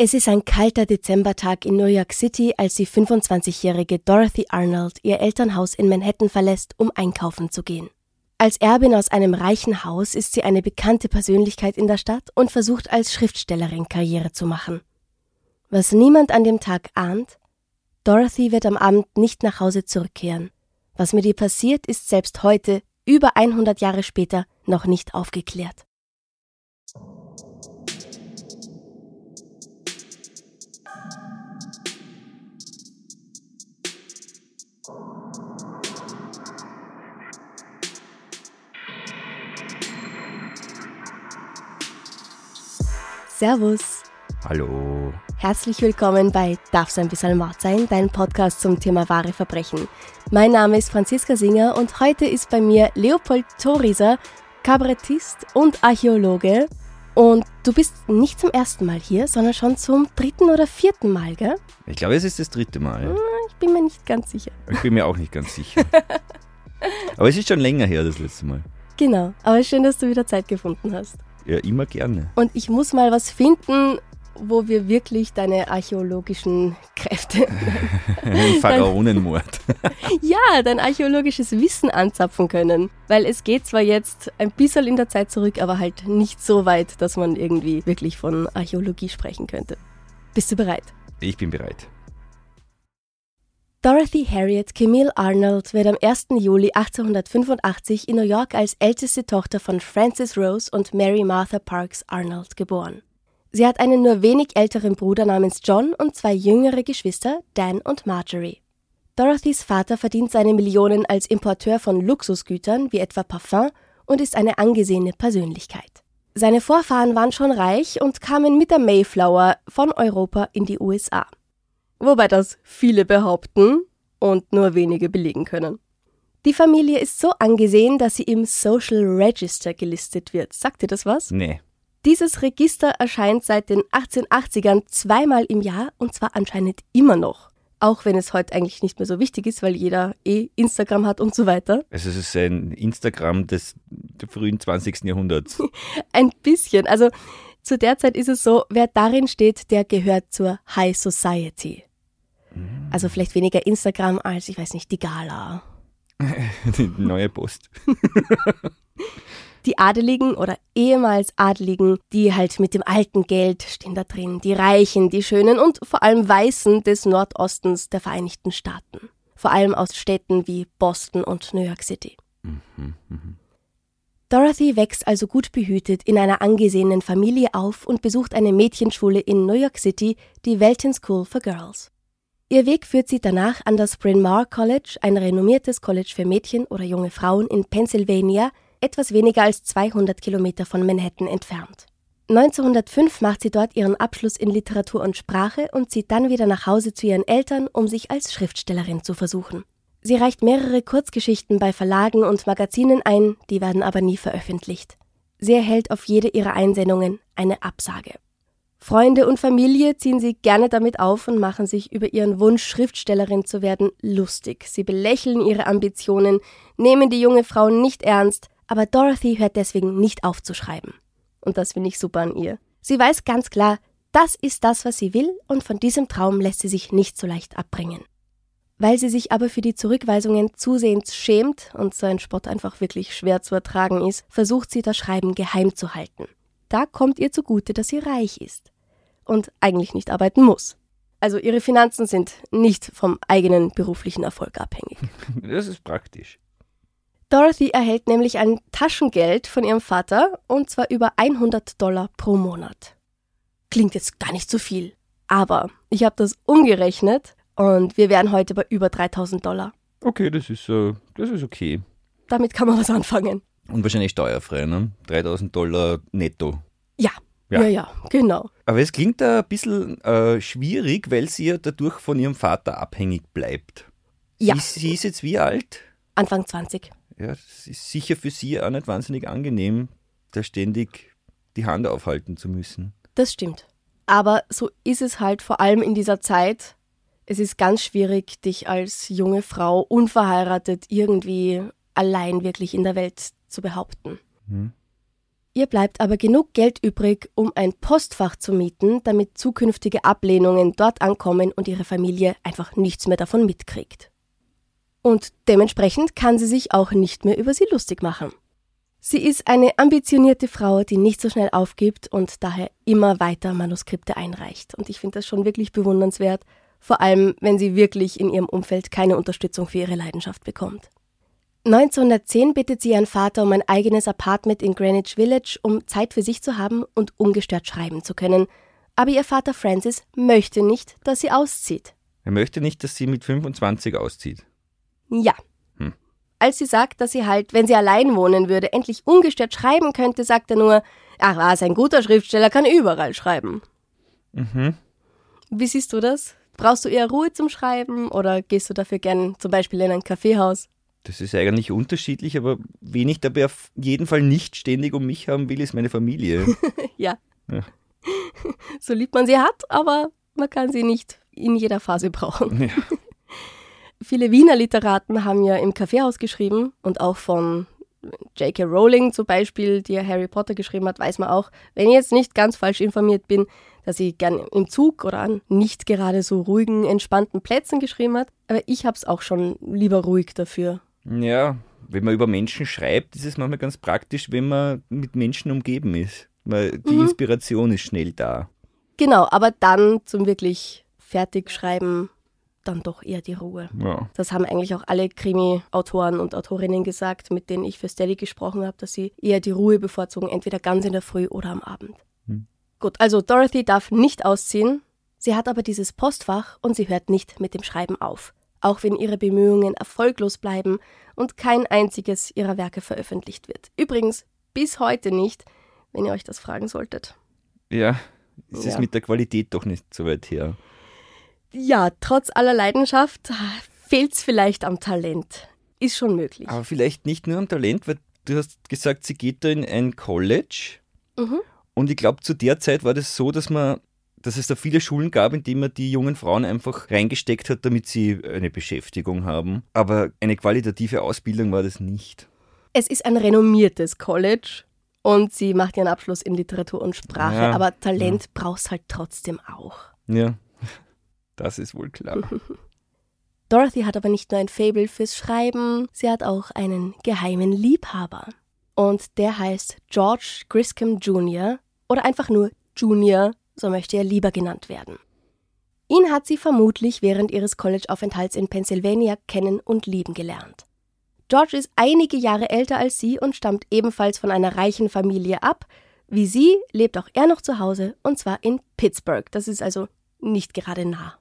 Es ist ein kalter Dezembertag in New York City, als die 25-jährige Dorothy Arnold ihr Elternhaus in Manhattan verlässt, um einkaufen zu gehen. Als Erbin aus einem reichen Haus ist sie eine bekannte Persönlichkeit in der Stadt und versucht als Schriftstellerin Karriere zu machen. Was niemand an dem Tag ahnt, Dorothy wird am Abend nicht nach Hause zurückkehren. Was mit ihr passiert, ist selbst heute, über 100 Jahre später, noch nicht aufgeklärt. Servus. Hallo. Herzlich willkommen bei Darf's ein bisschen Mord sein, dein Podcast zum Thema wahre Verbrechen. Mein Name ist Franziska Singer und heute ist bei mir Leopold Thorieser, Kabarettist und Archäologe. Und du bist nicht zum ersten Mal hier, sondern schon zum dritten oder vierten Mal, gell? Ich glaube, es ist das dritte Mal. Ich bin mir nicht ganz sicher. Ich bin mir auch nicht ganz sicher. Aber es ist schon länger her, das letzte Mal. Genau, aber schön, dass du wieder Zeit gefunden hast. Ja, immer gerne. Und ich muss mal was finden, wo wir wirklich deine archäologischen Kräfte, Pharaonenmord. ja, dein archäologisches Wissen anzapfen können. Weil es geht zwar jetzt ein bisschen in der Zeit zurück, aber halt nicht so weit, dass man irgendwie wirklich von Archäologie sprechen könnte. Bist du bereit? Ich bin bereit. Dorothy Harriet Camille Arnold wird am 1. Juli 1885 in New York als älteste Tochter von Frances Rose und Mary Martha Parks Arnold geboren. Sie hat einen nur wenig älteren Bruder namens John und zwei jüngere Geschwister, Dan und Marjorie. Dorothys Vater verdient seine Millionen als Importeur von Luxusgütern wie etwa Parfum und ist eine angesehene Persönlichkeit. Seine Vorfahren waren schon reich und kamen mit der Mayflower von Europa in die USA. Wobei das viele behaupten und nur wenige belegen können. Die Familie ist so angesehen, dass sie im Social Register gelistet wird. Sagt ihr das was? Nee. Dieses Register erscheint seit den 1880ern zweimal im Jahr und zwar anscheinend immer noch. Auch wenn es heute eigentlich nicht mehr so wichtig ist, weil jeder eh Instagram hat und so weiter. Also es ist ein Instagram des frühen 20. Jahrhunderts. Ein bisschen. Also zu der Zeit ist es so, wer darin steht, der gehört zur High Society. Also vielleicht weniger Instagram als, ich weiß nicht, die Gala. Die neue Post. Die Adeligen oder ehemals Adeligen, die halt mit dem alten Geld stehen da drin, die Reichen, die Schönen und vor allem Weißen des Nordostens der Vereinigten Staaten. Vor allem aus Städten wie Boston und New York City. Dorothy wächst also gut behütet in einer angesehenen Familie auf und besucht eine Mädchenschule in New York City, die Welton School for Girls. Ihr Weg führt sie danach an das Bryn Mawr College, ein renommiertes College für Mädchen oder junge Frauen in Pennsylvania, etwas weniger als 200 Kilometer von Manhattan entfernt. 1905 macht sie dort ihren Abschluss in Literatur und Sprache und zieht dann wieder nach Hause zu ihren Eltern, um sich als Schriftstellerin zu versuchen. Sie reicht mehrere Kurzgeschichten bei Verlagen und Magazinen ein, die werden aber nie veröffentlicht. Sie erhält auf jede ihrer Einsendungen eine Absage. Freunde und Familie ziehen sie gerne damit auf und machen sich über ihren Wunsch, Schriftstellerin zu werden, lustig. Sie belächeln ihre Ambitionen, nehmen die junge Frau nicht ernst, aber Dorothy hört deswegen nicht auf zu schreiben. Und das finde ich super an ihr. Sie weiß ganz klar, das ist das, was sie will, und von diesem Traum lässt sie sich nicht so leicht abbringen. Weil sie sich aber für die Zurückweisungen zusehends schämt und so ein Spott einfach wirklich schwer zu ertragen ist, versucht sie das Schreiben geheim zu halten. Da kommt ihr zugute, dass sie reich ist und eigentlich nicht arbeiten muss. Also ihre Finanzen sind nicht vom eigenen beruflichen Erfolg abhängig. Das ist praktisch. Dorothy erhält nämlich ein Taschengeld von ihrem Vater und zwar über 100 Dollar pro Monat. Klingt jetzt gar nicht so viel, aber ich habe das umgerechnet und wir wären heute bei über 3000 Dollar. Okay, das ist, äh, das ist okay. Damit kann man was anfangen. Und wahrscheinlich steuerfrei, ne? 3000 Dollar netto. Ja, Ja. ja, genau. Aber es klingt da ein bisschen äh, schwierig, weil sie ja dadurch von ihrem Vater abhängig bleibt. Ja. Sie, sie ist jetzt wie alt? Anfang 20. Ja, es ist sicher für sie auch nicht wahnsinnig angenehm, da ständig die Hand aufhalten zu müssen. Das stimmt. Aber so ist es halt vor allem in dieser Zeit. Es ist ganz schwierig, dich als junge Frau unverheiratet irgendwie allein wirklich in der Welt zu behaupten. Ihr bleibt aber genug Geld übrig, um ein Postfach zu mieten, damit zukünftige Ablehnungen dort ankommen und ihre Familie einfach nichts mehr davon mitkriegt. Und dementsprechend kann sie sich auch nicht mehr über sie lustig machen. Sie ist eine ambitionierte Frau, die nicht so schnell aufgibt und daher immer weiter Manuskripte einreicht. Und ich finde das schon wirklich bewundernswert, vor allem wenn sie wirklich in ihrem Umfeld keine Unterstützung für ihre Leidenschaft bekommt. 1910 bittet sie ihren Vater um ein eigenes Apartment in Greenwich Village, um Zeit für sich zu haben und ungestört schreiben zu können. Aber ihr Vater Francis möchte nicht, dass sie auszieht. Er möchte nicht, dass sie mit 25 auszieht. Ja. Hm. Als sie sagt, dass sie halt, wenn sie allein wohnen würde, endlich ungestört schreiben könnte, sagt er nur, ach was, ein guter Schriftsteller kann überall schreiben. Mhm. Wie siehst du das? Brauchst du eher Ruhe zum Schreiben oder gehst du dafür gern zum Beispiel in ein Kaffeehaus? Das ist eigentlich unterschiedlich, aber wen ich dabei auf jeden Fall nicht ständig um mich haben will, ist meine Familie. Ja. Ja. So lieb man sie hat, aber man kann sie nicht in jeder Phase brauchen. Ja. Viele Wiener Literaten haben ja im Kaffeehaus geschrieben und auch von J.K. Rowling zum Beispiel, die ja Harry Potter geschrieben hat, weiß man auch, wenn ich jetzt nicht ganz falsch informiert bin, dass sie gern im Zug oder an nicht gerade so ruhigen, entspannten Plätzen geschrieben hat. Aber ich habe es auch schon lieber ruhig dafür. Ja, wenn man über Menschen schreibt, ist es manchmal ganz praktisch, wenn man mit Menschen umgeben ist. Weil die Inspiration ist schnell da. Genau, aber dann zum wirklich fertig schreiben, dann doch eher die Ruhe. Ja. Das haben eigentlich auch alle Krimi-Autoren und Autorinnen gesagt, mit denen ich für Steady gesprochen habe, dass sie eher die Ruhe bevorzugen, entweder ganz in der Früh oder am Abend. Gut, also Dorothy darf nicht ausziehen. Sie hat aber dieses Postfach und sie hört nicht mit dem Schreiben auf. Auch wenn ihre Bemühungen erfolglos bleiben und kein einziges ihrer Werke veröffentlicht wird. Übrigens bis heute nicht, wenn ihr euch das fragen solltet. Ja, es ist Ja. mit der Qualität doch nicht so weit her. Ja, trotz aller Leidenschaft fehlt es vielleicht am Talent. Ist schon möglich. Aber vielleicht nicht nur am Talent, weil du hast gesagt, sie geht da in ein College. Mhm. Und ich glaube, zu der Zeit war das so, dass man, dass es da viele Schulen gab, in denen man die jungen Frauen einfach reingesteckt hat, damit sie eine Beschäftigung haben. Aber eine qualitative Ausbildung war das nicht. Es ist ein renommiertes College und sie macht ihren Abschluss in Literatur und Sprache, Ja, aber Talent brauchst halt trotzdem auch. Ja, das ist wohl klar. Dorothy hat aber nicht nur ein Faible fürs Schreiben, sie hat auch einen geheimen Liebhaber. Und der heißt George Griscom Jr. oder einfach nur Junior, so möchte er lieber genannt werden. Ihn hat sie vermutlich während ihres College-Aufenthalts in Pennsylvania kennen und lieben gelernt. George ist einige Jahre älter als sie und stammt ebenfalls von einer reichen Familie ab. Wie sie lebt auch er noch zu Hause und zwar in Pittsburgh. Das ist also nicht gerade nah.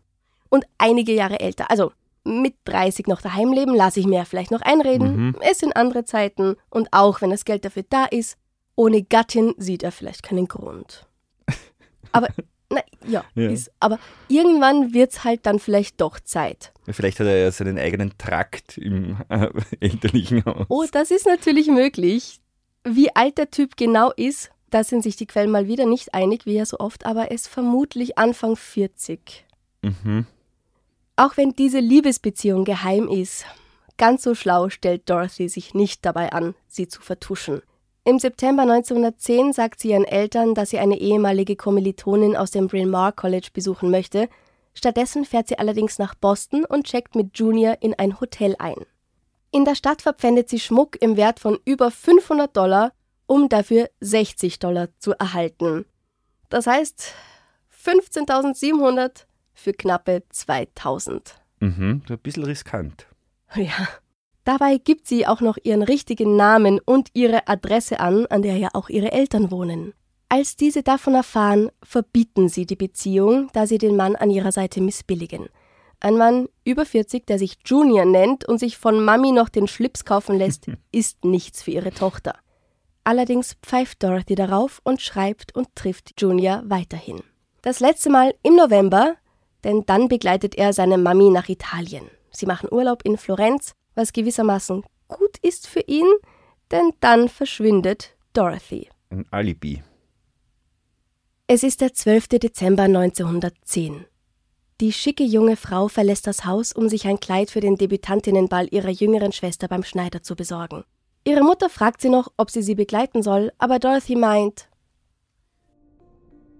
Und einige Jahre älter. Also mit 30 noch daheim leben, lasse ich mir vielleicht noch einreden. Es sind andere Zeiten und auch wenn das Geld dafür da ist, ohne Gattin sieht er vielleicht keinen Grund. Aber, na, ja, Ja. Ist, aber irgendwann wird's halt dann vielleicht doch Zeit. Vielleicht hat er ja seinen eigenen Trakt im äh, elterlichen Haus. Oh, das ist natürlich möglich. Wie alt der Typ genau ist, da sind sich die Quellen mal wieder nicht einig, wie ja so oft, aber er ist vermutlich Anfang 40. Mhm. Auch wenn diese Liebesbeziehung geheim ist, ganz so schlau stellt Dorothy sich nicht dabei an, sie zu vertuschen. Im September 1910 sagt sie ihren Eltern, dass sie eine ehemalige Kommilitonin aus dem Bryn Mawr College besuchen möchte. Stattdessen fährt sie allerdings nach Boston und checkt mit Junior in ein Hotel ein. In der Stadt verpfändet sie Schmuck im Wert von über 500 Dollar, um dafür 60 Dollar zu erhalten. Das heißt 15.700 für knappe 2000. Mhm. Ein bisschen riskant. Ja. Dabei gibt sie auch noch ihren richtigen Namen und ihre Adresse an, an der ja auch ihre Eltern wohnen. Als diese davon erfahren, verbieten sie die Beziehung, da sie den Mann an ihrer Seite missbilligen. Ein Mann über 40, der sich Junior nennt und sich von Mami noch den Schlips kaufen lässt, ist nichts für ihre Tochter. Allerdings pfeift Dorothy darauf und schreibt und trifft Junior weiterhin. Das letzte Mal im November, denn dann begleitet er seine Mami nach Italien. Sie machen Urlaub in Florenz, was gewissermaßen gut ist für ihn, denn dann verschwindet Dorothy. Ein Alibi. Es ist der 12. Dezember 1910. Die schicke junge Frau verlässt das Haus, um sich ein Kleid für den Debütantinnenball ihrer jüngeren Schwester beim Schneider zu besorgen. Ihre Mutter fragt sie noch, ob sie sie begleiten soll, aber Dorothy meint,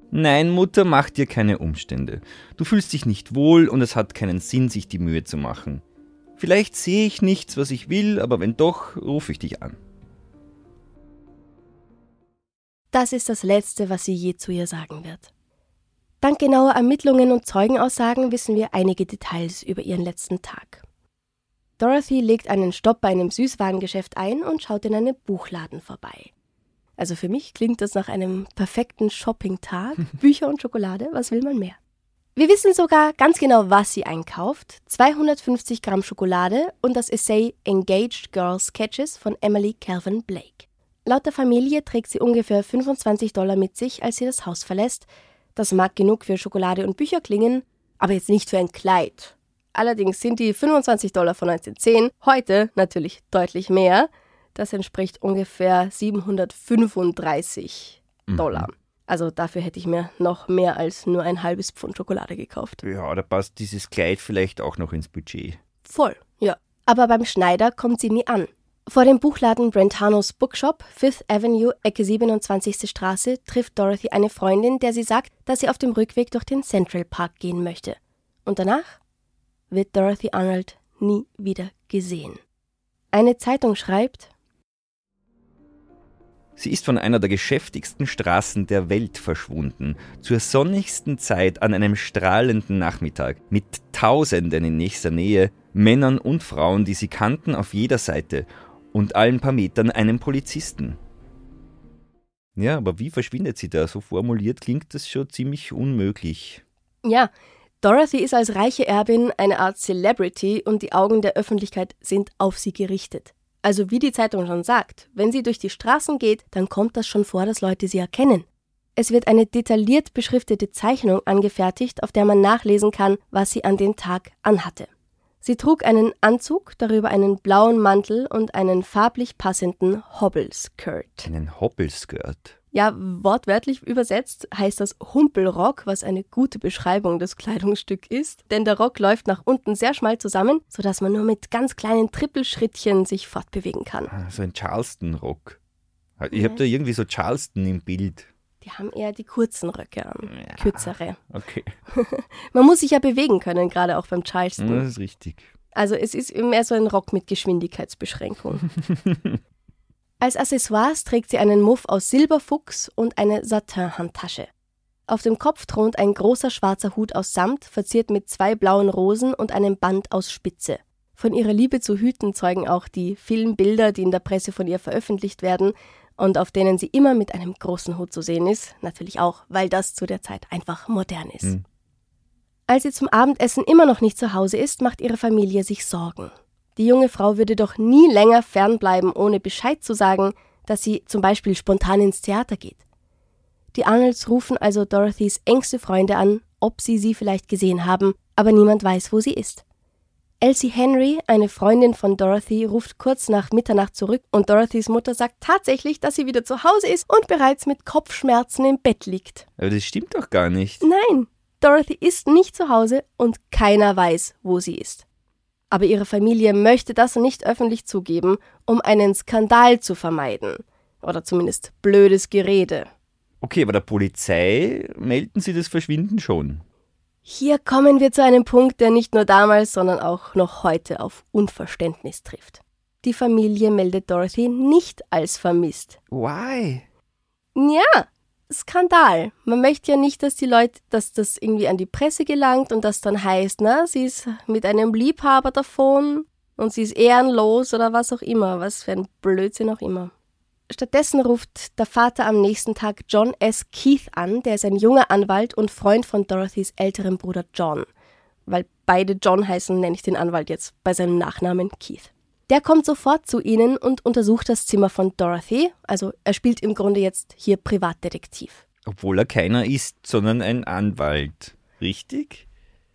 Nein, Mutter, mach dir keine Umstände. Du fühlst dich nicht wohl und es hat keinen Sinn, sich die Mühe zu machen. Vielleicht sehe ich nichts, was ich will, aber wenn doch, rufe ich dich an. das ist das Letzte, was sie je zu ihr sagen wird. Dank genauer Ermittlungen und Zeugenaussagen wissen wir einige Details über ihren letzten Tag. Dorothy legt einen Stopp bei einem Süßwarengeschäft ein und schaut in einen Buchladen vorbei. Also für mich klingt das nach einem perfekten Shopping-Tag. Bücher und Schokolade, was will man mehr? Wir wissen sogar ganz genau, was sie einkauft. 250 Gramm Schokolade und das Essay Engaged Girl Sketches von Emily Calvin Blake. Laut der Familie trägt sie ungefähr 25 Dollar mit sich, als sie das Haus verlässt. Das mag genug für Schokolade und Bücher klingen, aber jetzt nicht für ein Kleid. Allerdings sind die 25 Dollar von 1910 heute natürlich deutlich mehr. Das entspricht ungefähr 735 mhm. Also dafür hätte ich mir noch mehr als nur ein halbes Pfund Schokolade gekauft. Ja, da passt dieses Kleid vielleicht auch noch ins Budget. Voll, ja. Aber beim Schneider kommt sie nie an. Vor dem Buchladen Brentanos Bookshop, Fifth Avenue, Ecke 27. Straße, trifft Dorothy eine Freundin, der sie sagt, dass sie auf dem Rückweg durch den Central Park gehen möchte. Und danach wird Dorothy Arnold nie wieder gesehen. Eine Zeitung schreibt, Sie ist von einer der geschäftigsten Straßen der Welt verschwunden, zur sonnigsten Zeit an einem strahlenden Nachmittag, mit Tausenden in nächster Nähe, Männern und Frauen, die sie kannten auf jeder Seite und allen paar Metern einen Polizisten. Ja, aber wie verschwindet sie da? So formuliert klingt das schon ziemlich unmöglich. Ja, Dorothy ist als reiche Erbin eine Art Celebrity und die Augen der Öffentlichkeit sind auf sie gerichtet. Also wie die Zeitung schon sagt, wenn sie durch die Straßen geht, dann kommt das schon vor, dass Leute sie erkennen. Es wird eine detailliert beschriftete Zeichnung angefertigt, auf der man nachlesen kann, was sie an den Tag anhatte. Sie trug einen Anzug, darüber einen blauen Mantel und einen farblich passenden Hobbelskirt. Einen Hobbelskirt? Ja, wortwörtlich übersetzt heißt das Humpelrock, was eine gute Beschreibung des Kleidungsstücks ist, denn der Rock läuft nach unten sehr schmal zusammen, sodass man nur mit ganz kleinen Trippelschrittchen sich fortbewegen kann. Ah, so ein Charleston-Rock. Ich habe da irgendwie so Charleston im Bild. Die haben eher die kurzen Röcke an, ja, kürzere. Okay. Man muss sich ja bewegen können, gerade auch beim Charleston. Das ist richtig. Also es ist mehr so ein Rock mit Geschwindigkeitsbeschränkung. Als Accessoires trägt sie einen Muff aus Silberfuchs und eine Satin-Handtasche. Auf dem Kopf thront ein großer schwarzer Hut aus Samt, verziert mit zwei blauen Rosen und einem Band aus Spitze. Von ihrer Liebe zu Hüten zeugen auch die Filmbilder, die in der Presse von ihr veröffentlicht werden, und auf denen sie immer mit einem großen Hut zu sehen ist, natürlich auch, weil das zu der Zeit einfach modern ist. Mhm. Als sie zum Abendessen immer noch nicht zu Hause ist, macht ihre Familie sich Sorgen. Die junge Frau würde doch nie länger fernbleiben, ohne Bescheid zu sagen, dass sie zum Beispiel spontan ins Theater geht. Die Arnolds rufen also Dorothys engste Freunde an, ob sie sie vielleicht gesehen haben, aber niemand weiß, wo sie ist. Elsie Henry, eine Freundin von Dorothy, ruft kurz nach Mitternacht zurück und Dorothys Mutter sagt tatsächlich, dass sie wieder zu Hause ist und bereits mit Kopfschmerzen im Bett liegt. Aber das stimmt doch gar nicht. Nein, Dorothy ist nicht zu Hause und keiner weiß, wo sie ist. Aber ihre Familie möchte das nicht öffentlich zugeben, um einen Skandal zu vermeiden. Oder zumindest blödes Gerede. Okay, aber der Polizei melden sie das Verschwinden schon. Hier kommen wir zu einem Punkt, der nicht nur damals, sondern auch noch heute auf Unverständnis trifft. Die Familie meldet Dorothy nicht als vermisst. Why? Ja, Skandal. Man möchte ja nicht, dass die Leute, dass das irgendwie an die Presse gelangt und das dann heißt, na, sie ist mit einem Liebhaber davon und sie ist ehrenlos oder was auch immer, was für ein Blödsinn auch immer. Stattdessen ruft der Vater am nächsten Tag John S. Keith an, der ist ein junger Anwalt und Freund von Dorothys älterem Bruder John. Weil beide John heißen, nenne ich den Anwalt jetzt bei seinem Nachnamen Keith. Der kommt sofort zu ihnen und untersucht das Zimmer von Dorothy. Also er spielt im Grunde jetzt hier Privatdetektiv. Obwohl er keiner ist, sondern ein Anwalt. Richtig?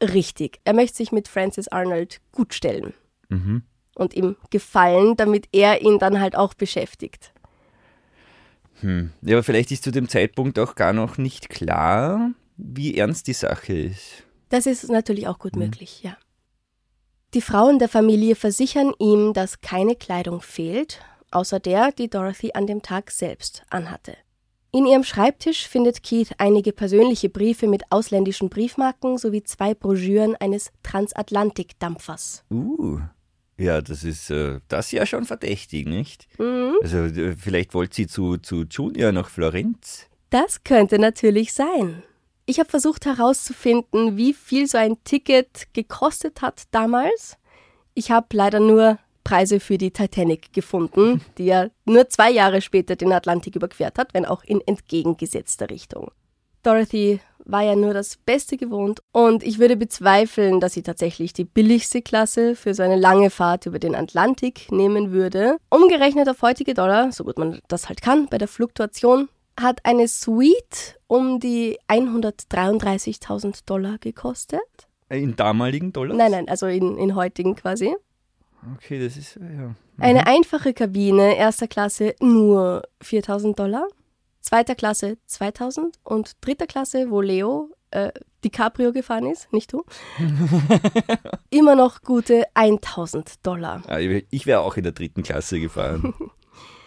Richtig. Er möchte sich mit Francis Arnold gut stellen. Mhm. Und ihm gefallen, damit er ihn dann halt auch beschäftigt. Hm. Ja, aber vielleicht ist zu dem Zeitpunkt auch gar noch nicht klar, wie ernst die Sache ist. Das ist natürlich auch gut hm. möglich, ja. Die Frauen der Familie versichern ihm, dass keine Kleidung fehlt, außer der, die Dorothy an dem Tag selbst anhatte. In ihrem Schreibtisch findet Keith einige persönliche Briefe mit ausländischen Briefmarken sowie zwei Broschüren eines Transatlantikdampfers. Uh, ja, das ist äh, das ja schon verdächtig, nicht? Mhm. Also äh, vielleicht wollte sie zu, zu Junior nach Florenz. Das könnte natürlich sein. Ich habe versucht herauszufinden, wie viel so ein Ticket gekostet hat damals. Ich habe leider nur Preise für die Titanic gefunden, die ja nur zwei Jahre später den Atlantik überquert hat, wenn auch in entgegengesetzter Richtung. Dorothy war ja nur das Beste gewohnt und ich würde bezweifeln, dass sie tatsächlich die billigste Klasse für so eine lange Fahrt über den Atlantik nehmen würde. Umgerechnet auf heutige Dollar, so gut man das halt kann, bei der Fluktuation hat eine Suite um die 133.000 Dollar gekostet. In damaligen Dollar? Nein, nein, also in, in heutigen quasi. Okay, das ist, ja. Mhm. Eine einfache Kabine, erster Klasse, nur 4000 Dollar. Zweiter Klasse 2000 und dritter Klasse, wo Leo äh, DiCaprio gefahren ist, nicht du, immer noch gute 1000 Dollar. Ah, ich wäre auch in der dritten Klasse gefahren.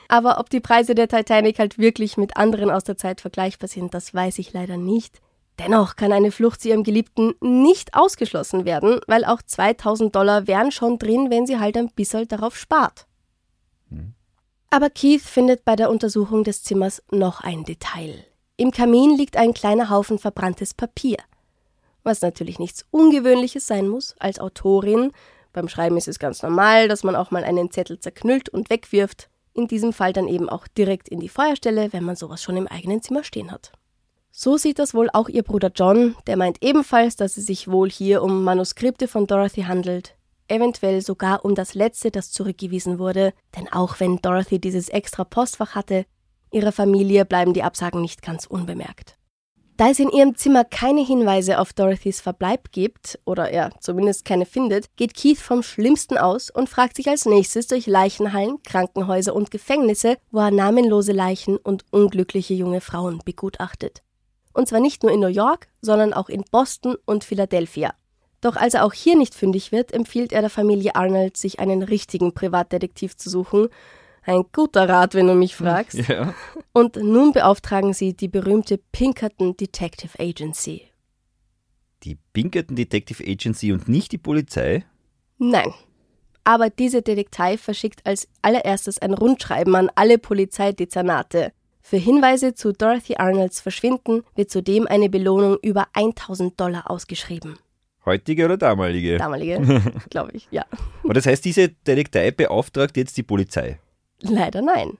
Aber ob die Preise der Titanic halt wirklich mit anderen aus der Zeit vergleichbar sind, das weiß ich leider nicht. Dennoch kann eine Flucht zu ihrem Geliebten nicht ausgeschlossen werden, weil auch 2000 Dollar wären schon drin, wenn sie halt ein bisschen darauf spart. Hm. Aber Keith findet bei der Untersuchung des Zimmers noch ein Detail. Im Kamin liegt ein kleiner Haufen verbranntes Papier. Was natürlich nichts Ungewöhnliches sein muss als Autorin. Beim Schreiben ist es ganz normal, dass man auch mal einen Zettel zerknüllt und wegwirft in diesem Fall dann eben auch direkt in die Feuerstelle, wenn man sowas schon im eigenen Zimmer stehen hat. So sieht das wohl auch ihr Bruder John, der meint ebenfalls, dass es sich wohl hier um Manuskripte von Dorothy handelt, eventuell sogar um das letzte, das zurückgewiesen wurde, denn auch wenn Dorothy dieses extra Postfach hatte, ihrer Familie bleiben die Absagen nicht ganz unbemerkt. Da es in ihrem Zimmer keine Hinweise auf Dorothys Verbleib gibt, oder er zumindest keine findet, geht Keith vom Schlimmsten aus und fragt sich als nächstes durch Leichenhallen, Krankenhäuser und Gefängnisse, wo er namenlose Leichen und unglückliche junge Frauen begutachtet. Und zwar nicht nur in New York, sondern auch in Boston und Philadelphia. Doch als er auch hier nicht fündig wird, empfiehlt er der Familie Arnold, sich einen richtigen Privatdetektiv zu suchen, ein guter Rat, wenn du mich fragst. Ja. Und nun beauftragen sie die berühmte Pinkerton Detective Agency. Die Pinkerton Detective Agency und nicht die Polizei? Nein. Aber diese Detektei verschickt als allererstes ein Rundschreiben an alle Polizeidezernate. Für Hinweise zu Dorothy Arnolds Verschwinden wird zudem eine Belohnung über 1000 Dollar ausgeschrieben. Heutige oder damalige? Damalige, glaube ich, ja. Aber das heißt, diese Detektei beauftragt jetzt die Polizei? Leider nein.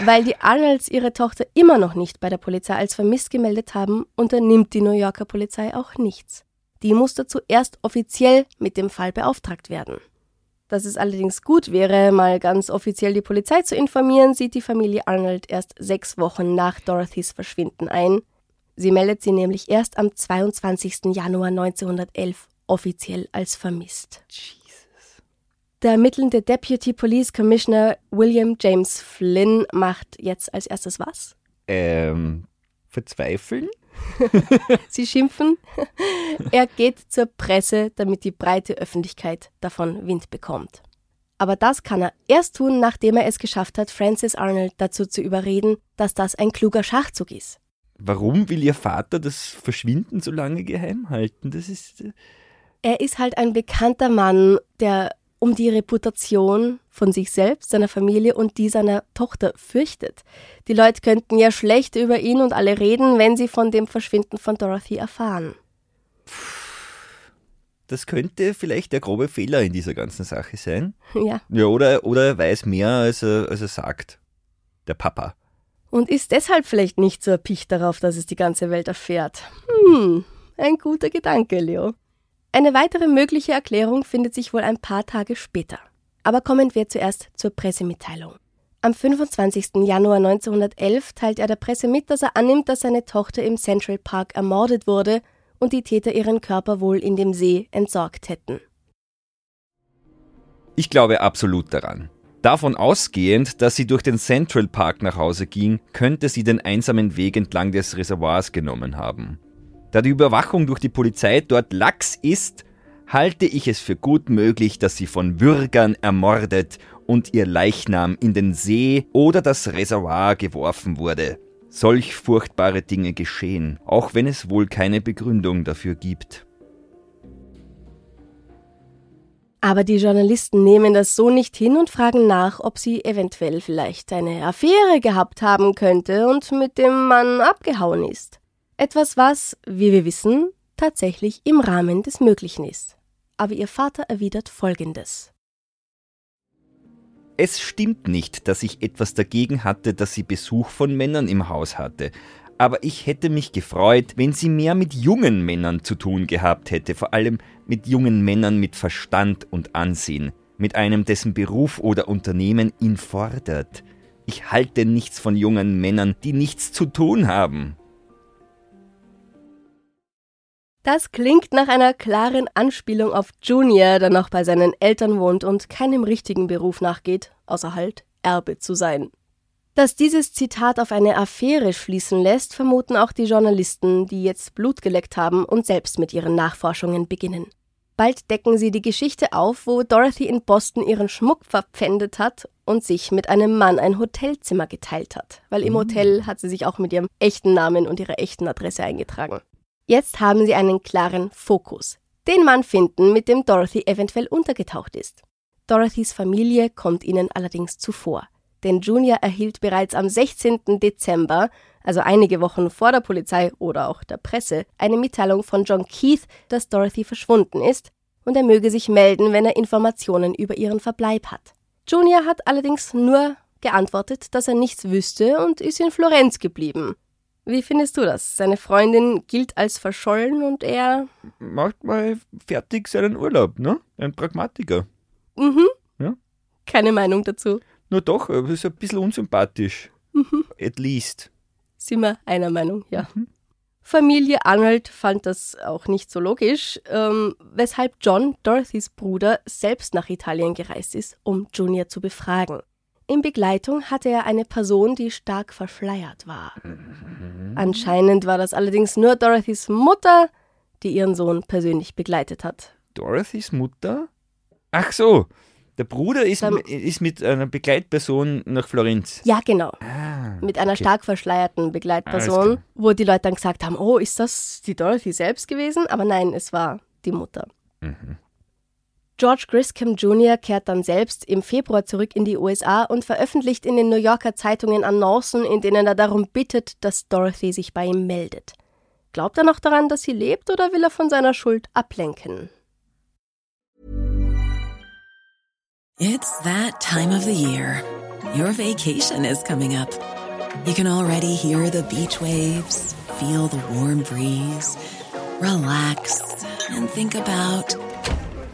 Weil die Arnolds ihre Tochter immer noch nicht bei der Polizei als vermisst gemeldet haben, unternimmt die New Yorker Polizei auch nichts. Die muss dazu erst offiziell mit dem Fall beauftragt werden. Dass es allerdings gut wäre, mal ganz offiziell die Polizei zu informieren, sieht die Familie Arnold erst sechs Wochen nach Dorothys Verschwinden ein. Sie meldet sie nämlich erst am 22. Januar 1911 offiziell als vermisst. Der ermittelnde Deputy Police Commissioner William James Flynn macht jetzt als erstes was? Ähm, verzweifeln? Sie schimpfen. er geht zur Presse, damit die breite Öffentlichkeit davon Wind bekommt. Aber das kann er erst tun, nachdem er es geschafft hat, Francis Arnold dazu zu überreden, dass das ein kluger Schachzug ist. Warum will ihr Vater das Verschwinden so lange geheim halten? Das ist. Äh, er ist halt ein bekannter Mann, der um die Reputation von sich selbst, seiner Familie und die seiner Tochter fürchtet. Die Leute könnten ja schlecht über ihn und alle reden, wenn sie von dem Verschwinden von Dorothy erfahren. Das könnte vielleicht der grobe Fehler in dieser ganzen Sache sein. Ja. Ja, oder, oder er weiß mehr, als er, als er sagt. Der Papa. Und ist deshalb vielleicht nicht so erpicht darauf, dass es die ganze Welt erfährt. Hm, ein guter Gedanke, Leo. Eine weitere mögliche Erklärung findet sich wohl ein paar Tage später. Aber kommen wir zuerst zur Pressemitteilung. Am 25. Januar 1911 teilt er der Presse mit, dass er annimmt, dass seine Tochter im Central Park ermordet wurde und die Täter ihren Körper wohl in dem See entsorgt hätten. Ich glaube absolut daran. Davon ausgehend, dass sie durch den Central Park nach Hause ging, könnte sie den einsamen Weg entlang des Reservoirs genommen haben. Da die Überwachung durch die Polizei dort lax ist, halte ich es für gut möglich, dass sie von Würgern ermordet und ihr Leichnam in den See oder das Reservoir geworfen wurde. Solch furchtbare Dinge geschehen, auch wenn es wohl keine Begründung dafür gibt. Aber die Journalisten nehmen das so nicht hin und fragen nach, ob sie eventuell vielleicht eine Affäre gehabt haben könnte und mit dem Mann abgehauen ist. Etwas, was, wie wir wissen, tatsächlich im Rahmen des Möglichen ist. Aber ihr Vater erwidert Folgendes. Es stimmt nicht, dass ich etwas dagegen hatte, dass sie Besuch von Männern im Haus hatte. Aber ich hätte mich gefreut, wenn sie mehr mit jungen Männern zu tun gehabt hätte, vor allem mit jungen Männern mit Verstand und Ansehen, mit einem, dessen Beruf oder Unternehmen ihn fordert. Ich halte nichts von jungen Männern, die nichts zu tun haben. Das klingt nach einer klaren Anspielung auf Junior, der noch bei seinen Eltern wohnt und keinem richtigen Beruf nachgeht, außer halt Erbe zu sein. Dass dieses Zitat auf eine Affäre schließen lässt, vermuten auch die Journalisten, die jetzt Blut geleckt haben und selbst mit ihren Nachforschungen beginnen. Bald decken sie die Geschichte auf, wo Dorothy in Boston ihren Schmuck verpfändet hat und sich mit einem Mann ein Hotelzimmer geteilt hat, weil im mm. Hotel hat sie sich auch mit ihrem echten Namen und ihrer echten Adresse eingetragen. Jetzt haben sie einen klaren Fokus. Den Mann finden, mit dem Dorothy eventuell untergetaucht ist. Dorothys Familie kommt ihnen allerdings zuvor. Denn Junior erhielt bereits am 16. Dezember, also einige Wochen vor der Polizei oder auch der Presse, eine Mitteilung von John Keith, dass Dorothy verschwunden ist und er möge sich melden, wenn er Informationen über ihren Verbleib hat. Junior hat allerdings nur geantwortet, dass er nichts wüsste und ist in Florenz geblieben. Wie findest du das? Seine Freundin gilt als verschollen und er. Macht mal fertig seinen Urlaub, ne? Ein Pragmatiker. Mhm. Ja? Keine Meinung dazu. Nur doch, er ist ein bisschen unsympathisch. Mhm. At least. Sind wir einer Meinung, ja. Mhm. Familie Arnold fand das auch nicht so logisch, ähm, weshalb John, Dorothys Bruder, selbst nach Italien gereist ist, um Junior zu befragen. In Begleitung hatte er eine Person, die stark verschleiert war. Mhm. Anscheinend war das allerdings nur Dorothys Mutter, die ihren Sohn persönlich begleitet hat. Dorothys Mutter? Ach so, der Bruder ist, Dann, ist mit einer Begleitperson nach Florenz. Ja, genau. Ah, mit einer okay. stark verschleierten Begleitperson, wo die Leute dann gesagt haben, oh, ist das die Dorothy selbst gewesen? Aber nein, es war die Mutter. Mhm. George Griscom Jr. kehrt dann selbst im Februar zurück in die USA und veröffentlicht in den New Yorker Zeitungen Annoncen, in denen er darum bittet, dass Dorothy sich bei ihm meldet. Glaubt er noch daran, dass sie lebt, oder will er von seiner Schuld ablenken? It's that time of the year. Your vacation is coming up. You can already hear the beach waves, feel the warm breeze, relax and think about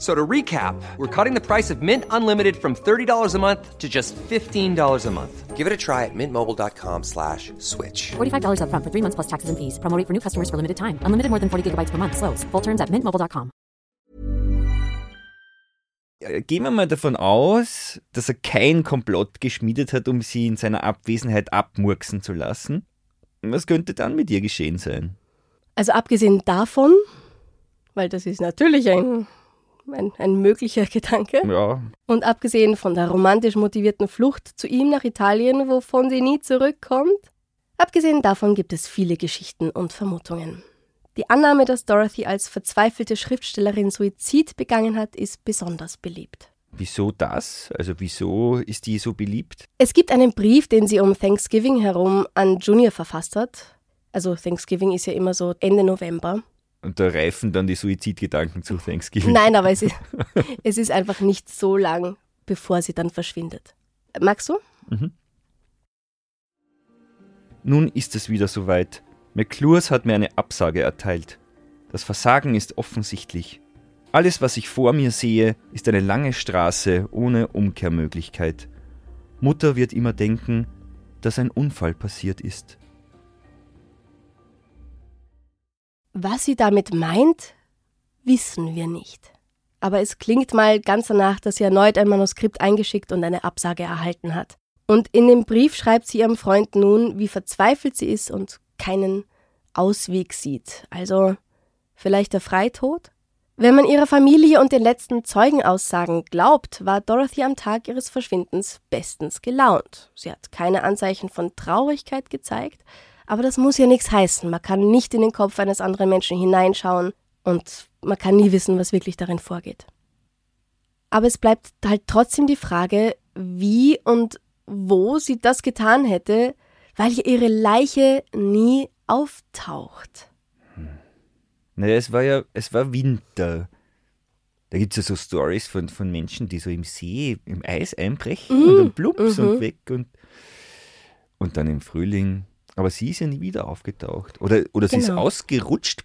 So to recap, we're cutting the price of Mint Unlimited from $30 a month to just $15 a month. Give it a try at mintmobile.com slash switch. $45 up front for three months plus taxes and fees. Promoting for new customers for limited time. Unlimited more than 40 gigabytes per month. Slows. Full terms at mintmobile.com. Gehen wir mal davon aus, dass er kein Komplott geschmiedet hat, um sie in seiner Abwesenheit abmurksen zu lassen. Was könnte dann mit ihr geschehen sein? Also abgesehen davon, weil das ist natürlich ein ein, ein möglicher Gedanke. Ja. Und abgesehen von der romantisch motivierten Flucht zu ihm nach Italien, wovon sie nie zurückkommt, abgesehen davon gibt es viele Geschichten und Vermutungen. Die Annahme, dass Dorothy als verzweifelte Schriftstellerin Suizid begangen hat, ist besonders beliebt. Wieso das? Also wieso ist die so beliebt? Es gibt einen Brief, den sie um Thanksgiving herum an Junior verfasst hat. Also Thanksgiving ist ja immer so Ende November. Und da reifen dann die Suizidgedanken zu Thanksgiving. Nein, aber es ist, es ist einfach nicht so lang, bevor sie dann verschwindet. Magst du? Mhm. Nun ist es wieder soweit. McClures hat mir eine Absage erteilt. Das Versagen ist offensichtlich. Alles, was ich vor mir sehe, ist eine lange Straße ohne Umkehrmöglichkeit. Mutter wird immer denken, dass ein Unfall passiert ist. Was sie damit meint, wissen wir nicht. Aber es klingt mal ganz danach, dass sie erneut ein Manuskript eingeschickt und eine Absage erhalten hat. Und in dem Brief schreibt sie ihrem Freund nun, wie verzweifelt sie ist und keinen Ausweg sieht. Also vielleicht der Freitod? Wenn man ihrer Familie und den letzten Zeugenaussagen glaubt, war Dorothy am Tag ihres Verschwindens bestens gelaunt. Sie hat keine Anzeichen von Traurigkeit gezeigt, aber das muss ja nichts heißen. Man kann nicht in den Kopf eines anderen Menschen hineinschauen und man kann nie wissen, was wirklich darin vorgeht. Aber es bleibt halt trotzdem die Frage, wie und wo sie das getan hätte, weil ihre Leiche nie auftaucht. Naja, es war ja, es war Winter. Da gibt es ja so Stories von, von Menschen, die so im See, im Eis einbrechen Mhm, und dann plups mhm. und weg und, und dann im Frühling. Aber sie ist ja nie wieder aufgetaucht. Oder, oder sie ist Genau. ausgerutscht,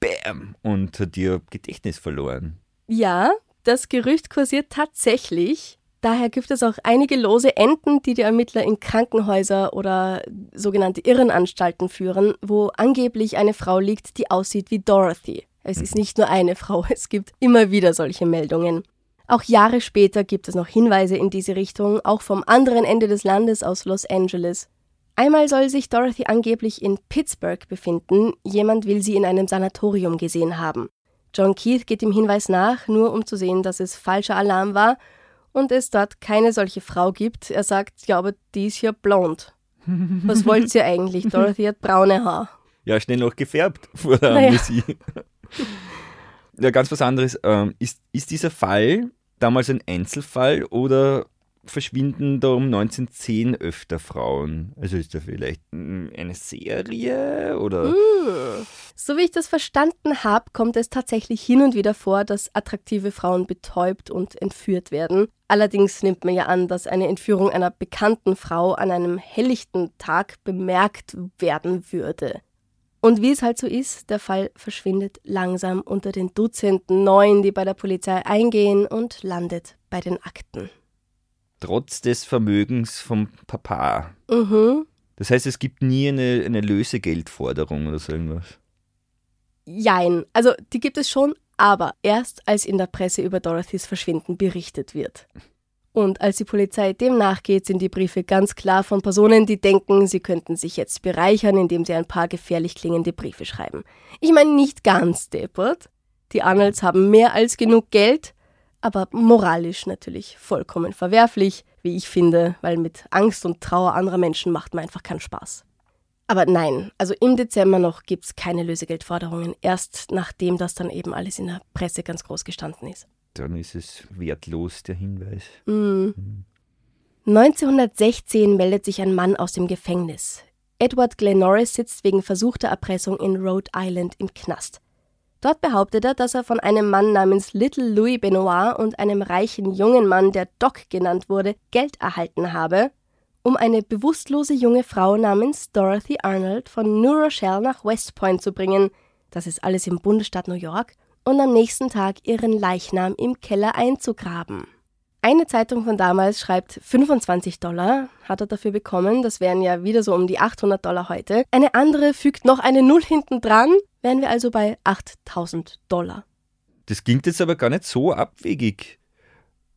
bam, und hat ihr Gedächtnis verloren. Ja, das Gerücht kursiert tatsächlich. Daher gibt es auch einige lose Enden, die die Ermittler in Krankenhäuser oder sogenannte Irrenanstalten führen, wo angeblich eine Frau liegt, die aussieht wie Dorothy. Es ist nicht nur eine Frau, es gibt immer wieder solche Meldungen. Auch Jahre später gibt es noch Hinweise in diese Richtung, auch vom anderen Ende des Landes aus Los Angeles. Einmal soll sich Dorothy angeblich in Pittsburgh befinden, jemand will sie in einem Sanatorium gesehen haben. John Keith geht dem Hinweis nach, nur um zu sehen, dass es falscher Alarm war und es dort keine solche Frau gibt. Er sagt, ja, aber die ist ja blond. Was wollt ihr eigentlich? Dorothy hat braune Haar. Ja, schnell noch gefärbt vor der Naja. Amnesie. Ja, ganz was anderes. Ähm, ist, ist dieser Fall damals ein Einzelfall oder verschwinden da um 1910 öfter Frauen? Also ist da vielleicht eine Serie oder? So wie ich das verstanden habe, kommt es tatsächlich hin und wieder vor, dass attraktive Frauen betäubt und entführt werden. Allerdings nimmt man ja an, dass eine Entführung einer bekannten Frau an einem helllichten Tag bemerkt werden würde. Und wie es halt so ist, der Fall verschwindet langsam unter den Dutzenden Neuen, die bei der Polizei eingehen und landet bei den Akten. Trotz des Vermögens vom Papa. Mhm. Das heißt, es gibt nie eine, eine Lösegeldforderung oder so irgendwas. Jein. Also die gibt es schon, aber erst als in der Presse über Dorothys Verschwinden berichtet wird. Und als die Polizei dem nachgeht, sind die Briefe ganz klar von Personen, die denken, sie könnten sich jetzt bereichern, indem sie ein paar gefährlich klingende Briefe schreiben. Ich meine nicht ganz deppert. Die Arnolds haben mehr als genug Geld, aber moralisch natürlich vollkommen verwerflich, wie ich finde, weil mit Angst und Trauer anderer Menschen macht man einfach keinen Spaß. Aber nein, also im Dezember noch gibt's keine Lösegeldforderungen, erst nachdem das dann eben alles in der Presse ganz groß gestanden ist. Dann ist es wertlos, der Hinweis. 1916 meldet sich ein Mann aus dem Gefängnis. Edward Glennorris sitzt wegen versuchter Erpressung in Rhode Island im Knast. Dort behauptet er, dass er von einem Mann namens Little Louis Benoit und einem reichen jungen Mann, der Doc genannt wurde, Geld erhalten habe, um eine bewusstlose junge Frau namens Dorothy Arnold von New Rochelle nach West Point zu bringen, das ist alles im Bundesstaat New York, und am nächsten Tag ihren Leichnam im Keller einzugraben. Eine Zeitung von damals schreibt 25 Dollar hat er dafür bekommen, das wären ja wieder so um die 800 Dollar heute. Eine andere fügt noch eine Null hinten dran, wären wir also bei 8000 Dollar. Das klingt jetzt aber gar nicht so abwegig.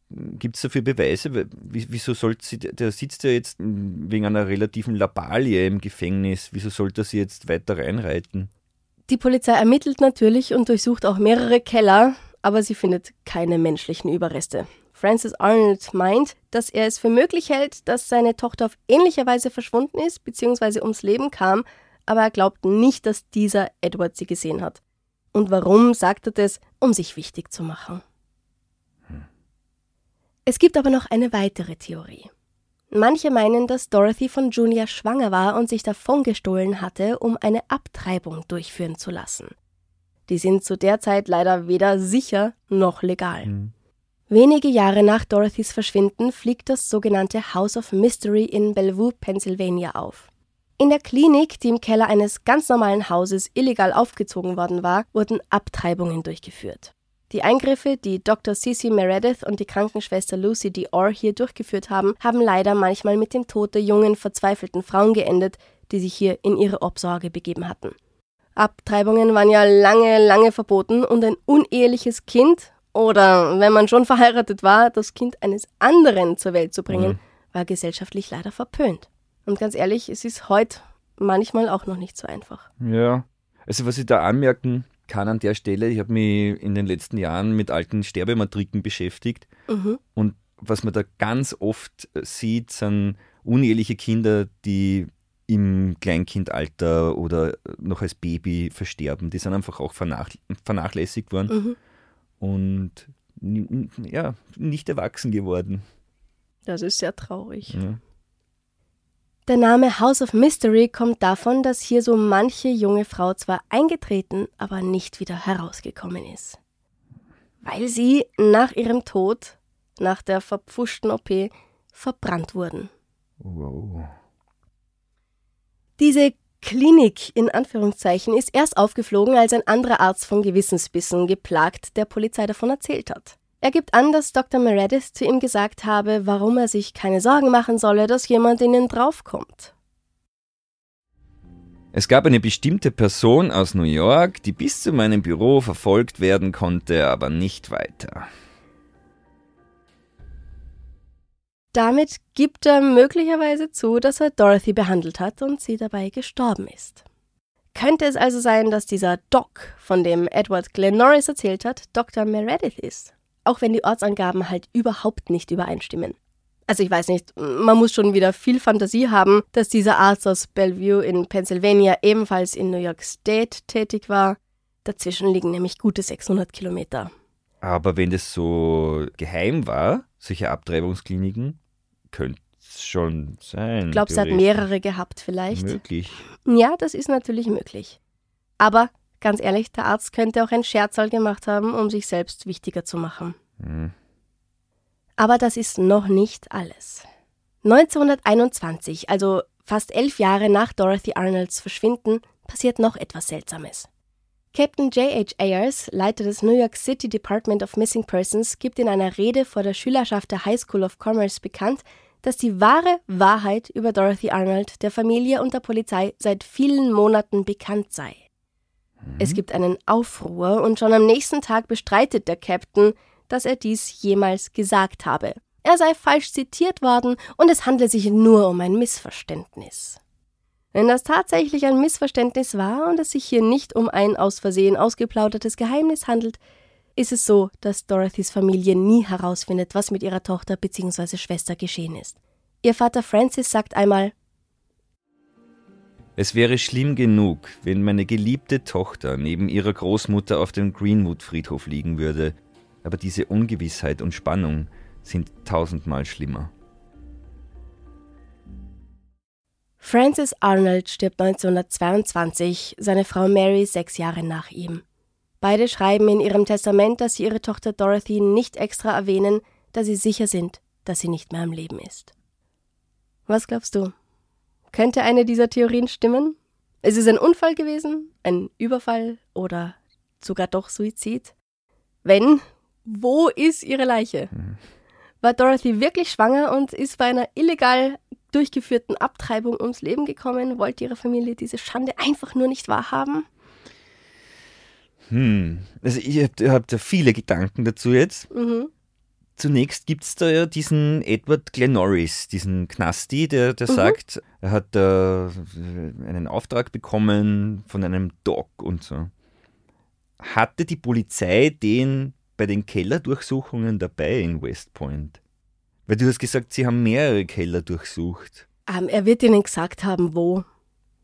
Gibt es dafür Beweise? Wie- Wieso sollte sie, der sitzt ja jetzt wegen einer relativen Labalie im Gefängnis, wieso sollte er sie jetzt weiter reinreiten? Die Polizei ermittelt natürlich und durchsucht auch mehrere Keller, aber sie findet keine menschlichen Überreste. Francis Arnold meint, dass er es für möglich hält, dass seine Tochter auf ähnliche Weise verschwunden ist bzw. ums Leben kam, aber er glaubt nicht, dass dieser Edward sie gesehen hat. Und warum sagt er das? Um sich wichtig zu machen. Es gibt aber noch eine weitere Theorie. Manche meinen, dass Dorothy von Junior schwanger war und sich davon gestohlen hatte, um eine Abtreibung durchführen zu lassen. Die sind zu der Zeit leider weder sicher noch legal. Mhm. Wenige Jahre nach Dorothys Verschwinden fliegt das sogenannte House of Mystery in Bellevue, Pennsylvania auf. In der Klinik, die im Keller eines ganz normalen Hauses illegal aufgezogen worden war, wurden Abtreibungen durchgeführt. Die Eingriffe, die Dr. Cici Meredith und die Krankenschwester Lucy Dior hier durchgeführt haben, haben leider manchmal mit dem Tod der jungen, verzweifelten Frauen geendet, die sich hier in ihre Obsorge begeben hatten. Abtreibungen waren ja lange, lange verboten und ein uneheliches Kind oder wenn man schon verheiratet war, das Kind eines anderen zur Welt zu bringen, mhm. war gesellschaftlich leider verpönt. Und ganz ehrlich, es ist heute manchmal auch noch nicht so einfach. Ja, also was ich da anmerken kann an der Stelle, ich habe mich in den letzten Jahren mit alten Sterbematriken beschäftigt mhm. und was man da ganz oft sieht, sind uneheliche Kinder, die im Kleinkindalter oder noch als Baby versterben. Die sind einfach auch vernach vernachlässigt worden. Mhm und ja, nicht erwachsen geworden. Das ist sehr traurig. Ja. Der Name House of Mystery kommt davon, dass hier so manche junge Frau zwar eingetreten, aber nicht wieder herausgekommen ist. Weil sie nach ihrem Tod, nach der verpfuschten OP, verbrannt wurden. Wow. Diese Klinik in Anführungszeichen ist erst aufgeflogen, als ein anderer Arzt von Gewissensbissen geplagt der Polizei davon erzählt hat. Er gibt an, dass Dr. Meredith zu ihm gesagt habe, warum er sich keine Sorgen machen solle, dass jemand ihnen draufkommt. Es gab eine bestimmte Person aus New York, die bis zu meinem Büro verfolgt werden konnte, aber nicht weiter. Damit gibt er möglicherweise zu, dass er Dorothy behandelt hat und sie dabei gestorben ist. Könnte es also sein, dass dieser Doc, von dem Edward Glenn Norris erzählt hat, Dr. Meredith ist? Auch wenn die Ortsangaben halt überhaupt nicht übereinstimmen. Also ich weiß nicht, man muss schon wieder viel Fantasie haben, dass dieser Arzt aus Bellevue in Pennsylvania ebenfalls in New York State tätig war. Dazwischen liegen nämlich gute 600 Kilometer. Aber wenn das so geheim war, solche Abtreibungskliniken, könnte es schon sein. Ich glaube, es hat mehrere gehabt vielleicht. Möglich. Ja, das ist natürlich möglich. Aber ganz ehrlich, der Arzt könnte auch ein Scherzal gemacht haben, um sich selbst wichtiger zu machen. Hm. Aber das ist noch nicht alles. 1921, also fast elf Jahre nach Dorothy Arnolds Verschwinden, passiert noch etwas Seltsames. Captain J.H. Ayers, Leiter des New York City Department of Missing Persons, gibt in einer Rede vor der Schülerschaft der High School of Commerce bekannt, dass die wahre Wahrheit über Dorothy Arnold der Familie und der Polizei seit vielen Monaten bekannt sei. Mhm. Es gibt einen Aufruhr und schon am nächsten Tag bestreitet der Captain, dass er dies jemals gesagt habe. Er sei falsch zitiert worden und es handle sich nur um ein Missverständnis. Wenn das tatsächlich ein Missverständnis war und es sich hier nicht um ein aus Versehen ausgeplaudertes Geheimnis handelt, ist es so, dass Dorothys Familie nie herausfindet, was mit ihrer Tochter bzw. Schwester geschehen ist. Ihr Vater Francis sagt einmal Es wäre schlimm genug, wenn meine geliebte Tochter neben ihrer Großmutter auf dem Greenwood-Friedhof liegen würde, aber diese Ungewissheit und Spannung sind tausendmal schlimmer. Francis Arnold stirbt 1922, seine Frau Mary sechs Jahre nach ihm. Beide schreiben in ihrem Testament, dass sie ihre Tochter Dorothy nicht extra erwähnen, da sie sicher sind, dass sie nicht mehr am Leben ist. Was glaubst du? Könnte eine dieser Theorien stimmen? Ist es ein Unfall gewesen, ein Überfall oder sogar doch Suizid? Wenn, wo ist ihre Leiche? Hm. War Dorothy wirklich schwanger und ist bei einer illegal durchgeführten Abtreibung ums Leben gekommen? Wollte ihre Familie diese Schande einfach nur nicht wahrhaben? Hm, also ich habe hab da viele Gedanken dazu jetzt. Mhm. Zunächst gibt es da ja diesen Edward Glennorris, diesen Knasti, der, der mhm. sagt, er hat äh, einen Auftrag bekommen von einem Doc und so. Hatte die Polizei den bei den Kellerdurchsuchungen dabei in West Point? Weil du hast gesagt, sie haben mehrere Keller durchsucht. Ähm, er wird ihnen gesagt haben, wo.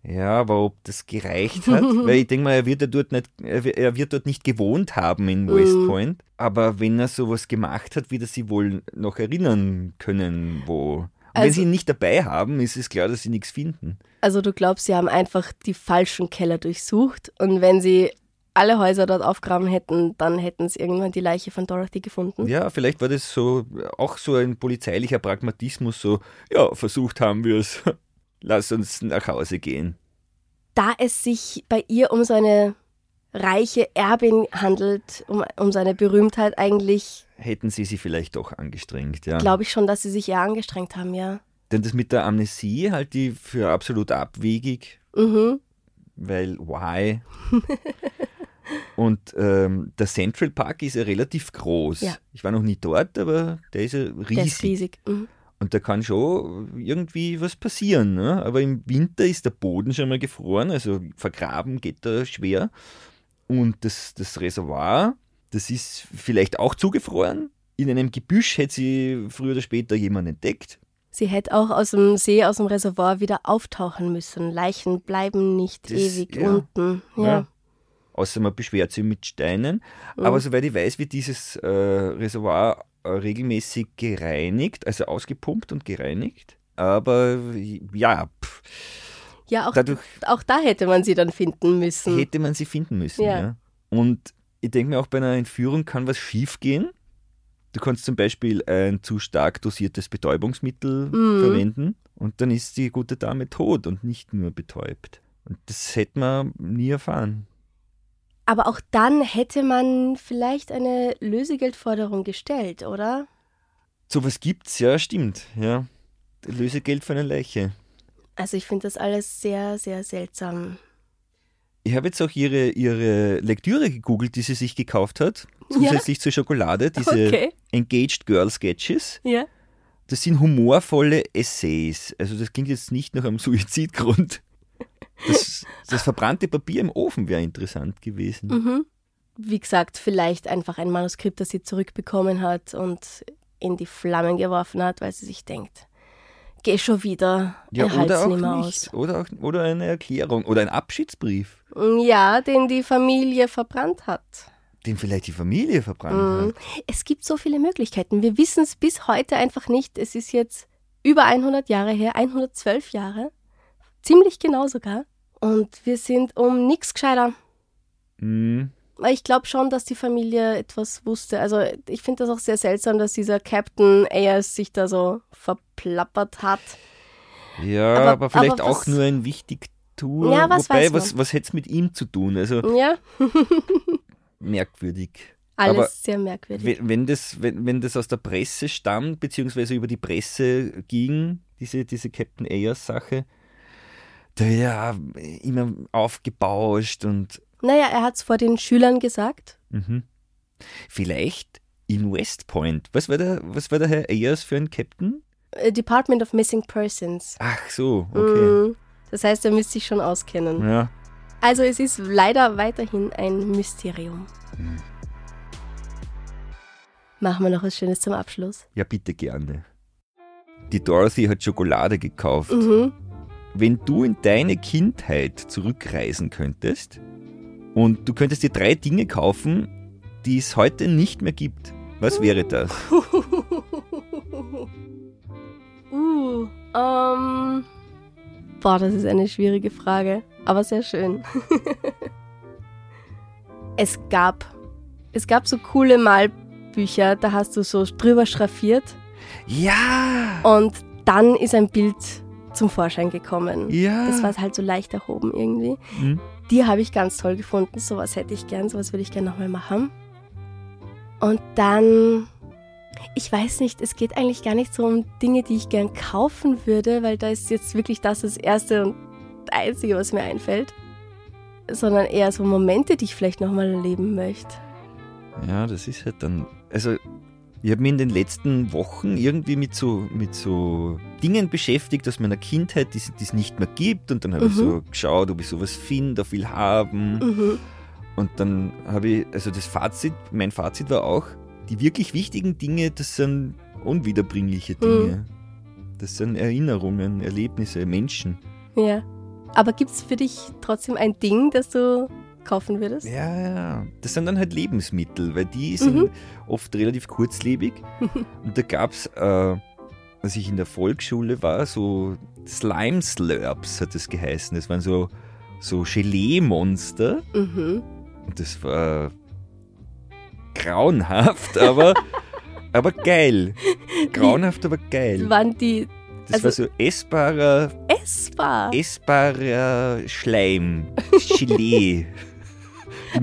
Ja, aber ob das gereicht hat, weil ich denke mal, er wird, ja dort nicht, er wi- wird dort nicht gewohnt haben in West Point. Aber wenn er sowas gemacht hat, wird er sie wohl noch erinnern können, wo. Und wenn Also- sie ihn nicht dabei haben, ist es klar, dass sie nichts finden. Also du glaubst, sie haben einfach die falschen Keller durchsucht und wenn sie alle Häuser dort aufgraben hätten, dann hätten sie irgendwann die Leiche von Dorothy gefunden. Ja, vielleicht war das so auch so ein polizeilicher Pragmatismus, so, ja, versucht haben wir es. Lass uns nach Hause gehen. Da es sich bei ihr um so eine reiche Erbin handelt, um, um seine Berühmtheit eigentlich, Hätten sie sie vielleicht doch angestrengt, ja. glaube ich schon, dass sie sich eher angestrengt haben, ja. Denn das mit der Amnesie halte ich für absolut abwegig, Mhm. weil why? Und ähm, der Central Park ist ja relativ groß. Ja. Ich war noch nie dort, aber der ist ja riesig. Der ist riesig. Mhm. Und da kann schon irgendwie was passieren. Ne? Aber im Winter ist der Boden schon mal gefroren, also vergraben geht da schwer. Und das, das Reservoir, das ist vielleicht auch zugefroren. In einem Gebüsch hätte sie früher oder später jemand entdeckt. Sie hätte auch aus dem See, aus dem Reservoir wieder auftauchen müssen. Leichen bleiben nicht Das- ewig ja. unten. Ja. Ja. Außer man beschwert sich mit Steinen. Aber soweit ich weiß, wird dieses äh, Reservoir regelmäßig gereinigt, also ausgepumpt und gereinigt. Aber ja, pff, Ja, auch, Dadurch- auch da hätte man sie dann finden müssen. hätte man sie finden müssen. Ja. Ja. Und ich denke mir auch bei einer Entführung kann was schiefgehen. Du kannst zum Beispiel ein zu stark dosiertes Betäubungsmittel Mhm. verwenden und dann ist die gute Dame tot und nicht nur betäubt. Und das hätte man nie erfahren. Aber auch dann hätte man vielleicht eine Lösegeldforderung gestellt, oder? Sowas gibt's, ja, stimmt. Ja. Lösegeld für eine Leiche. Also ich finde das alles sehr, sehr seltsam. Ich habe jetzt auch ihre, ihre Lektüre gegoogelt, die sie sich gekauft hat, zusätzlich zur Schokolade, diese Okay. Engaged Girl Sketches. Ja. Das sind humorvolle Essays. Also das klingt jetzt nicht nach einem Suizidgrund. Das, das verbrannte Papier im Ofen wäre interessant gewesen. Mhm. Wie gesagt, vielleicht einfach ein Manuskript, das sie zurückbekommen hat und in die Flammen geworfen hat, weil sie sich denkt, geh schon wieder, Ja, oder auch nicht mehr nicht. Oder, auch, oder eine Erklärung oder ein Abschiedsbrief, aus. Ja, den die Familie verbrannt hat. den vielleicht die Familie verbrannt Mhm. hat. Es gibt so viele Möglichkeiten. Wir wissen es bis heute einfach nicht. Es ist jetzt über 100 Jahre her, 112 Jahre. Ziemlich genau sogar. Und wir sind um nichts gescheiter. Mhm. Weil ich glaube schon, dass die Familie etwas wusste. Also ich finde das auch sehr seltsam, dass dieser Captain Ayers sich da so verplappert hat. Ja, Aber- aber, vielleicht aber auch nur ein Wichtigtour. Ja, was Wobei, weiß man. was, was hätte es mit ihm zu tun? Also Ja, merkwürdig. alles Aber sehr merkwürdig. Wenn, wenn, das, wenn, wenn das aus der Presse stammt, beziehungsweise über die Presse ging, diese, diese Captain Ayers-Sache, der ja immer aufgebauscht und Naja, er hat es vor den Schülern gesagt. mhm. vielleicht in West Point. Was war, der, was war der Herr Ayers für ein Captain? Äh, Department of Missing Persons. Ach so, okay. Mm, Das heißt, er müsste sich schon auskennen. Ja. Also es ist leider weiterhin ein Mysterium. Machen wir noch was Schönes zum Abschluss. ja, bitte gerne. Die Dorothy hat Schokolade gekauft. Mhm. Wenn du in deine Kindheit zurückreisen könntest und du könntest dir drei Dinge kaufen, die es heute nicht mehr gibt, was wäre das? Uh, ähm. Boah, das ist eine schwierige Frage, aber sehr schön. es gab, es gab so coole Malbücher, da hast du so drüber schraffiert Ja! und dann ist ein Bild zum Vorschein gekommen. Ja! Das war halt so leicht erhoben irgendwie. Hm? Die habe ich ganz toll gefunden. Sowas hätte ich gern, sowas würde ich gerne nochmal machen. Und dann, ich weiß nicht, es geht eigentlich gar nicht so um Dinge, die ich gern kaufen würde, weil da ist jetzt wirklich das das Erste und Einzige, was mir einfällt. Sondern eher so Momente, die ich vielleicht nochmal erleben möchte. Ja, das ist halt dann. Also, ich habe mich in den letzten Wochen irgendwie mit so, mit so Dingen beschäftigt aus meiner Kindheit, die es nicht mehr gibt. Und dann habe ich Mhm. so geschaut, ob ich sowas finde, auf will haben. Mhm. Und dann habe ich, also das Fazit, mein Fazit war auch, die wirklich wichtigen Dinge, das sind unwiederbringliche Dinge. Das sind Erinnerungen, Erlebnisse, Menschen. Ja. Aber gibt es für dich trotzdem ein Ding, das du kaufen würdest? Ja, ja. Das sind dann halt Lebensmittel, weil die sind Mhm. oft relativ kurzlebig. Und da gab es, äh, als ich in der Volksschule war, so Slime Slurps hat das geheißen. Das waren so, so Gelee-Monster. Mhm. Und das war grauenhaft, aber, aber geil. Grauenhaft, aber geil. Waren die Das also- war so essbarer, essbar? essbarer Schleim, Gelee.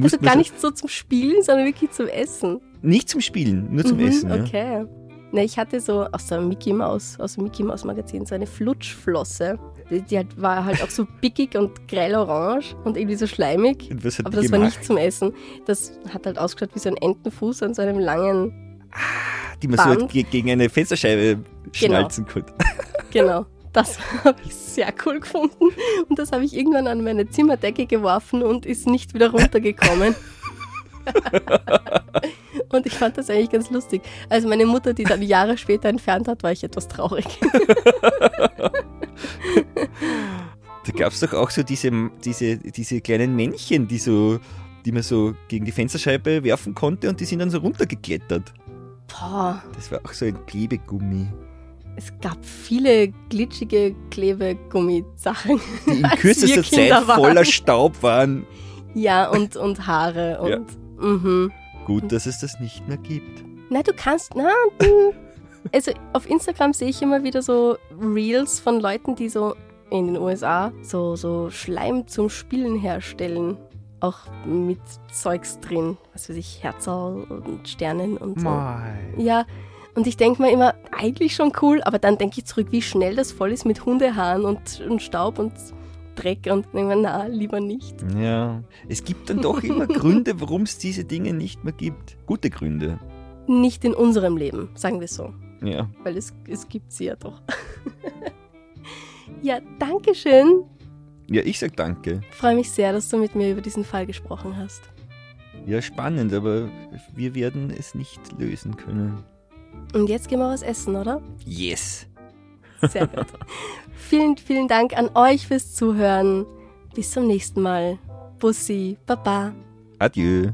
Also gar so- nicht so zum Spielen, sondern wirklich zum Essen. Nicht zum Spielen, nur zum Mhm, Essen. Ja. Okay. Na, ich hatte so aus der Mickey Mouse, aus dem Mickey Mouse Magazin so eine Flutschflosse. Die, die halt, war halt auch so pickig und grell orange und irgendwie so schleimig. Aber das war gemacht? nicht zum Essen. Das hat halt ausgeschaut wie so ein Entenfuß an so einem langen. die man so Band. ge- gegen eine Fensterscheibe Genau. schnalzen konnte. Genau. Das habe ich sehr cool gefunden. Und das habe ich irgendwann an meine Zimmerdecke geworfen und ist nicht wieder runtergekommen. und ich fand das eigentlich ganz lustig. Als meine Mutter die dann Jahre später entfernt hat, war ich etwas traurig. Da gab es doch auch so diese, diese, diese kleinen Männchen, die so die man so gegen die Fensterscheibe werfen konnte und die sind dann so runtergeklettert. Boah, Das war auch so ein Klebegummi. Es gab viele glitschige Klebegummi-Sachen. Die in kürzester Zeit waren. voller Staub waren. Ja, und, und Haare und. Ja. Mhm. Gut, dass es das nicht mehr gibt. Na, du kannst, na, du- also auf Instagram sehe ich immer wieder so Reels von Leuten, die so in den USA so, so Schleim zum Spielen herstellen. Auch mit Zeugs drin, was weiß ich, Herzerl und Sternen und so. Ja, und ich denke mir immer, eigentlich schon cool, aber dann denke ich zurück, wie schnell das voll ist mit Hundehaaren und, und Staub und Dreck und denke mir, na, lieber nicht. Ja, es gibt dann doch immer Gründe, warum es diese Dinge nicht mehr gibt. Gute Gründe. Nicht in unserem Leben, sagen wir so. Ja. weil es, es gibt sie ja doch. ja, danke schön. Ja, ich sag danke. Freue mich sehr, dass du mit mir über diesen Fall gesprochen hast. Ja, spannend, aber wir werden es nicht lösen können. Und jetzt gehen wir was essen, oder? Yes. Sehr gut. vielen, vielen Dank an euch fürs Zuhören. Bis zum nächsten Mal. Bussi, Baba. Adieu.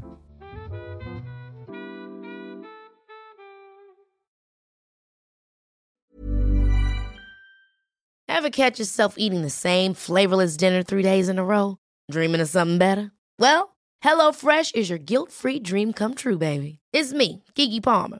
Ever catch yourself eating the same flavorless dinner three days in a row? Dreaming of something better? Well, HelloFresh is your guilt free dream come true, baby. It's me, Gigi Palmer.